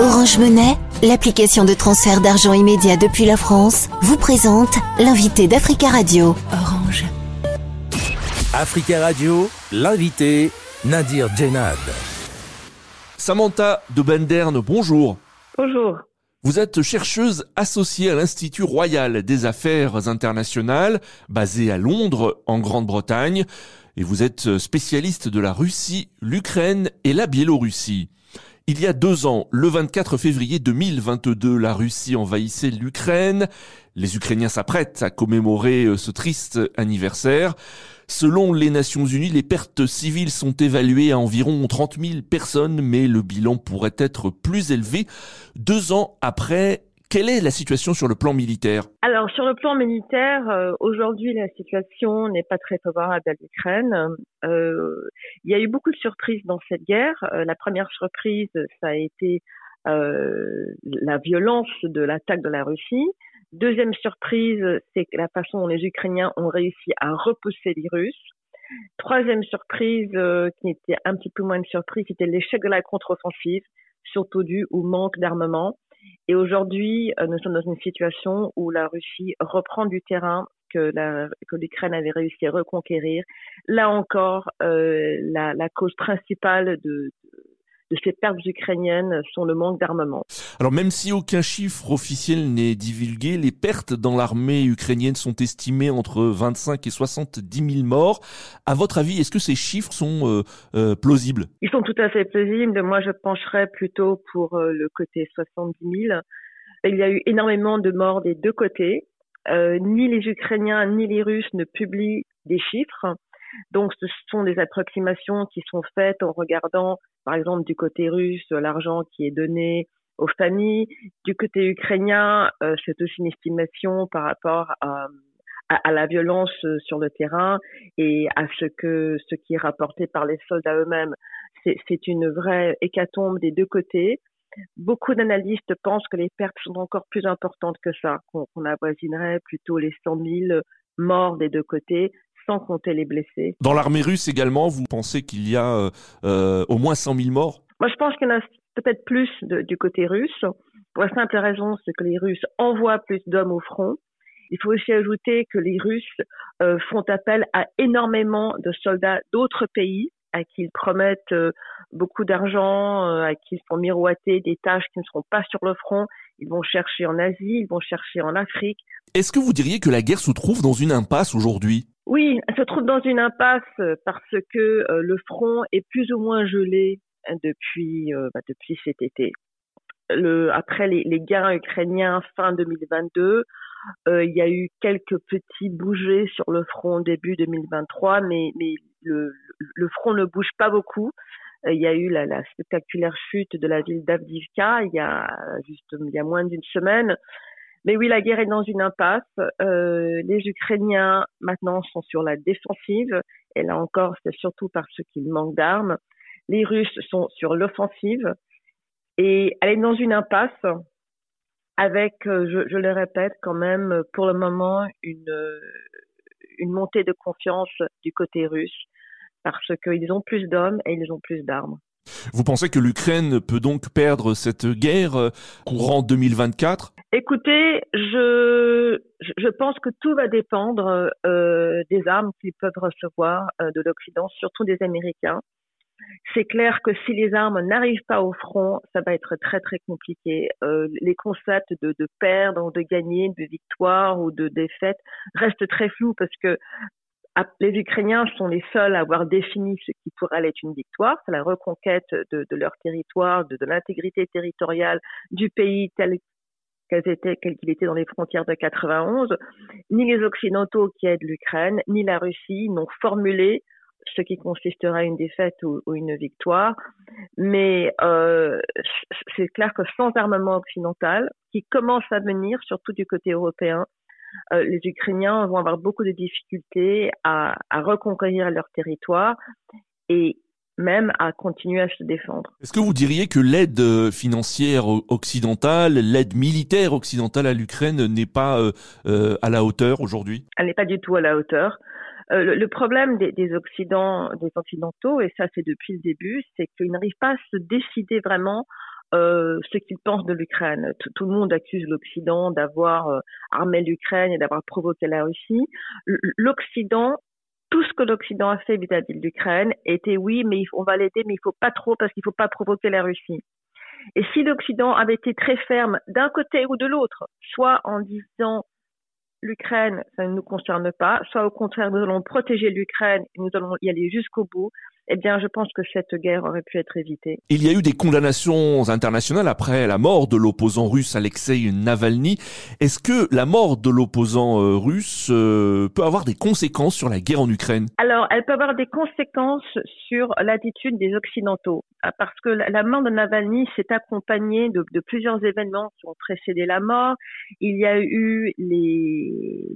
Orange Monnaie, l'application de transfert d'argent immédiat depuis la France, vous présente l'invité d'Africa Radio. Orange. Africa Radio, l'invité Nadir Djenad. Samantha de Benderne, bonjour. Bonjour. Vous êtes chercheuse associée à l'Institut royal des affaires internationales, basé à Londres, en Grande-Bretagne, et vous êtes spécialiste de la Russie, l'Ukraine et la Biélorussie. Il y a deux ans, le 24 février 2022, la Russie envahissait l'Ukraine. Les Ukrainiens s'apprêtent à commémorer euh, ce triste anniversaire. Selon les Nations Unies, les pertes civiles sont évaluées à environ 30 000 personnes, mais le bilan pourrait être plus élevé. Deux ans après quelle est la situation sur le plan militaire? Alors sur le plan militaire, euh, aujourd'hui la situation n'est pas très favorable à l'Ukraine. Euh, il y a eu beaucoup de surprises dans cette guerre. Euh, la première surprise, ça a été la violence de l'attaque de la Russie. Deuxième surprise, c'est la façon dont les Ukrainiens ont réussi à repousser les Russes. Troisième surprise, qui était un petit peu moins de surprise, c'était l'échec de la contre-offensive, surtout dû au manque d'armement. Et aujourd'hui, euh, nous sommes dans une situation où la Russie reprend du terrain que, que l'Ukraine avait réussi à reconquérir. Là encore, euh, la, la, cause principale de, de ces pertes ukrainiennes sont le manque d'armement. Alors même si aucun chiffre officiel n'est divulgué, les pertes dans l'armée ukrainienne sont estimées entre 25 et 70 000 morts. À votre avis, est-ce que ces chiffres sont euh, euh, plausibles? Ils sont tout à fait plausibles. Moi, je pencherais plutôt pour euh, le côté 70 000. Il y a eu énormément de morts des deux côtés. ni les Ukrainiens ni les Russes ne publient des chiffres. Donc, ce sont des approximations qui sont faites en regardant, par exemple, du côté russe, l'argent qui est donné aux familles. Du côté ukrainien, euh, c'est aussi une estimation par rapport à, à, la violence euh, sur le terrain et à ce que ce qui est rapporté par les soldats eux-mêmes. C'est une vraie hécatombe des deux côtés. Beaucoup d'analystes pensent que les pertes sont encore plus importantes que ça, qu'on avoisinerait plutôt les 100 000 morts des deux côtés, sans compter les blessés. Dans l'armée russe également, vous pensez qu'il y a euh, euh, au moins 100 000 morts? Moi, je pense qu'il y en a peut-être plus du côté russe. Pour la simple raison, c'est que les Russes envoient plus d'hommes au front. Il faut aussi ajouter que les Russes euh, font appel à énormément de soldats d'autres pays à qui ils promettent beaucoup d'argent, à qui ils font miroiter des tâches qui ne seront pas sur le front. Ils vont chercher en Asie, ils vont chercher en Afrique. Est-ce que vous diriez que la guerre se trouve dans une impasse aujourd'hui? Oui, elle se trouve dans une impasse parce que euh, le front est plus ou moins gelé hein, depuis euh, bah, depuis cet été. Après les, les gains ukrainiens fin 2022, euh, il y a eu quelques petits bougés sur le front début 2023, mais, le, front ne bouge pas beaucoup. Il y a eu la, la spectaculaire chute de la ville d'Avdivka il y a juste il y a moins d'une semaine. Mais oui, la guerre est dans une impasse. Euh, les Ukrainiens maintenant sont sur la défensive. Et là encore, c'est surtout parce qu'ils manquent d'armes. Les Russes sont sur l'offensive. Et elle est dans une impasse avec, euh, je, je, le répète quand même, pour le moment, une, une montée de confiance du côté russe parce qu'ils ont plus d'hommes et ils ont plus d'armes. Vous pensez que l'Ukraine peut donc perdre cette guerre euh, courant 2024 Écoutez, je, je pense que tout va dépendre euh, des armes qu'ils peuvent recevoir euh, de l'Occident, surtout des Américains. C'est clair que si les armes n'arrivent pas au front, ça va être très très compliqué. Les concepts de, de perdre ou de gagner, de victoire ou de défaite restent très flous parce que les Ukrainiens sont les seuls à avoir défini ce qui pourrait être une victoire, c'est la reconquête de, leur territoire, de, l'intégrité territoriale du pays tel qu'il était dans les frontières de 91. Ni les Occidentaux qui aident l'Ukraine, ni la Russie n'ont formulé ce qui consisterait à une défaite ou, une victoire. Mais euh, c'est clair que sans armement occidental, qui commence à venir, surtout du côté européen, euh, les Ukrainiens vont avoir beaucoup de difficultés à, à reconquérir leur territoire et même à continuer à se défendre. Est-ce que vous diriez que l'aide euh, financière occidentale, l'aide militaire occidentale à l'Ukraine n'est pas euh, euh, à la hauteur aujourd'hui? Elle n'est pas du tout à la hauteur. Euh, le, problème des, des Occidentaux, et ça c'est depuis le début, c'est qu'ils n'arrivent pas à se décider vraiment euh, ce qu'ils pensent de l'Ukraine. Tout, le monde accuse l'Occident d'avoir euh, armé l'Ukraine et d'avoir provoqué la Russie. L'Occident, tout ce que l'Occident a fait vis-à-vis de l'Ukraine était oui, mais on va l'aider, mais il faut pas trop parce qu'il faut pas provoquer la Russie. Et si l'Occident avait été très ferme d'un côté ou de l'autre, soit en disant l'Ukraine, ça ne nous concerne pas, soit au contraire, nous allons protéger l'Ukraine et nous allons y aller jusqu'au bout, eh bien, je pense que cette guerre aurait pu être évitée. Il y a eu des condamnations internationales après la mort de l'opposant russe Alexei Navalny. Est-ce que la mort de l'opposant euh, russe euh, peut avoir des conséquences sur la guerre en Ukraine? Alors, elle peut avoir des conséquences sur l'attitude des Occidentaux, ah, parce que la mort de Navalny s'est accompagnée de, de plusieurs événements qui ont précédé la mort. Il y a eu les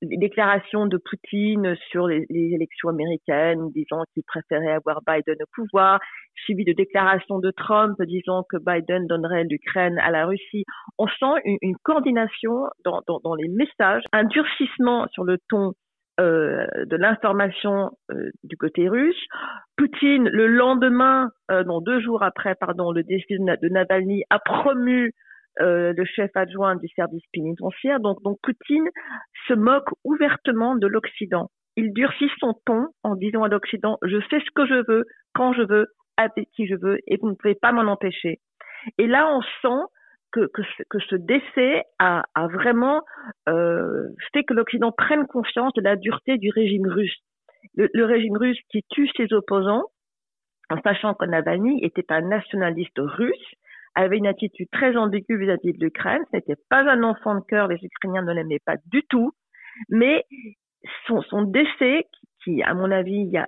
les déclarations de Poutine sur les, élections américaines, disant qu'il préférait avoir Biden au pouvoir, suivi de déclarations de Trump disant que Biden donnerait l'Ukraine à la Russie. On sent une, coordination dans, les messages, un durcissement sur le ton euh, de l'information euh, du côté russe. Poutine, le lendemain, euh, deux jours après, le décès de Navalny, a promu euh, le chef adjoint du service pénitentiaire. Donc, donc Poutine se moque ouvertement de l'Occident. Il durcit son ton en disant à l'Occident je fais ce que je veux, quand je veux, avec qui je veux, et vous ne pouvez pas m'en empêcher. Et là, on sent que, que, ce décès a, a vraiment euh, fait que l'Occident prenne conscience de la dureté du régime russe. Le, le, régime russe qui tue ses opposants, en sachant que Navalny était un nationaliste russe, avait une attitude très ambiguë vis-à-vis de l'Ukraine. Ce n'était pas un enfant de cœur, les Ukrainiens ne l'aimaient pas du tout, mais son, son décès, qui, à mon avis, il n'y a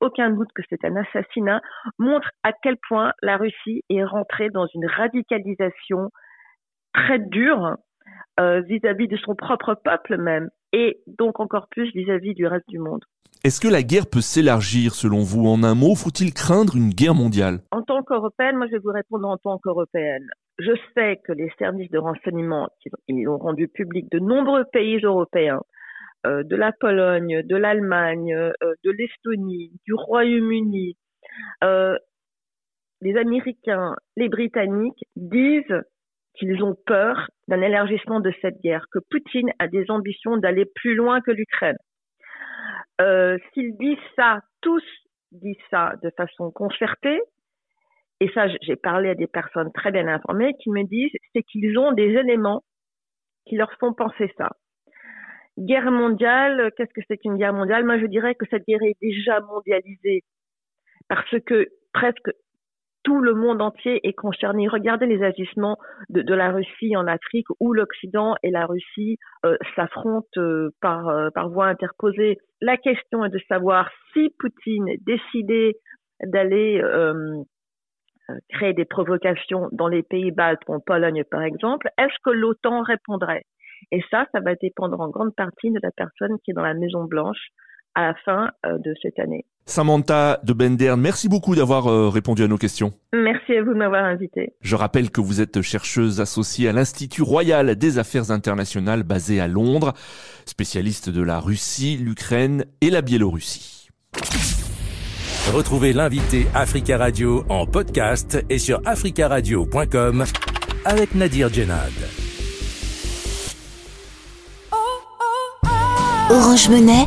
aucun doute que c'est un assassinat, montre à quel point la Russie est rentrée dans une radicalisation très dure euh, vis-à-vis de son propre peuple même, et donc encore plus vis à -vis du reste du monde. Est-ce que la guerre peut s'élargir selon vous? En un mot, faut-il craindre une guerre mondiale? En tant qu'Européenne, moi je vais vous répondre en tant qu'Européenne. Je sais que les services de renseignement, ils ont rendu public de nombreux pays européens, euh, de la Pologne, de l'Allemagne, euh, de l'Estonie, du Royaume-Uni, euh, les Américains, les Britanniques disent qu'ils ont peur d'un élargissement de cette guerre, que Poutine a des ambitions d'aller plus loin que l'Ukraine. Euh, s'ils disent ça, tous disent ça de façon concertée, et ça, j'ai parlé à des personnes très bien informées qui me disent, c'est qu'ils ont des éléments qui leur font penser ça. Guerre mondiale, qu'est-ce que c'est qu'une guerre mondiale? Moi, je dirais que cette guerre est déjà mondialisée parce que presque tout le monde entier est concerné. Regardez les agissements de, la Russie en Afrique où l'Occident et la Russie euh, s'affrontent euh, par, euh, par voie interposée. La question est de savoir si Poutine décidait d'aller créer des provocations dans les pays baltes, en Pologne par exemple, est-ce que l'OTAN répondrait? Et ça, ça va dépendre en grande partie de la personne qui est dans la Maison Blanche à la fin de cette année. Samantha de Bendern, merci beaucoup d'avoir euh, répondu à nos questions. Merci à vous de m'avoir invité. Je rappelle que vous êtes chercheuse associée à l'Institut royal des affaires internationales basé à Londres, spécialiste de la Russie, l'Ukraine et la Biélorussie. Retrouvez l'invité Africa Radio en podcast et sur africaradio.com avec Nadir Djenad. Orange Monnaie,